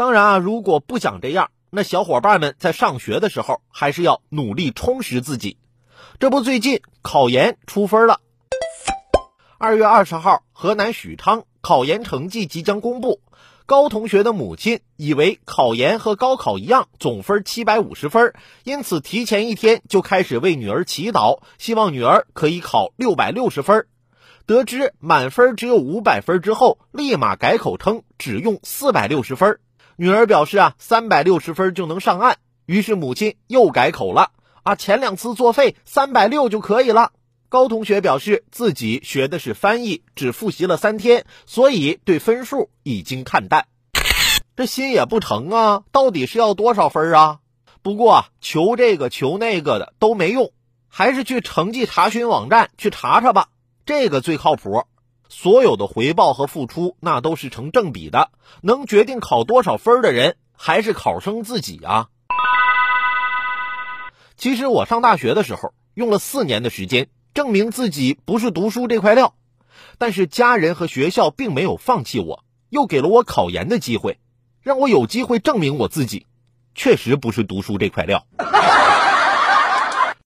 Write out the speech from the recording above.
当然啊，如果不想这样，那小伙伴们在上学的时候还是要努力充实自己。这不，最近考研出分了。二月二十号，河南许昌考研成绩即将公布。高同学的母亲以为考研和高考一样，总分七百五十分，因此提前一天就开始为女儿祈祷，希望女儿可以考六百六十分。得知满分只有五百分之后，立马改口称只用四百六十分。女儿表示啊，三百六十分就能上岸，于是母亲又改口了啊，前两次作废，三百六就可以了。高同学表示自己学的是翻译，只复习了三天，所以对分数已经看淡。这心也不成啊，到底是要多少分啊？不过，求这个求那个的都没用，还是去成绩查询网站去查查吧，这个最靠谱。所有的回报和付出，那都是成正比的。能决定考多少分的人，还是考生自己啊。其实我上大学的时候，用了四年的时间，证明自己不是读书这块料。但是家人和学校并没有放弃我，又给了我考研的机会，让我有机会证明我自己，确实不是读书这块料。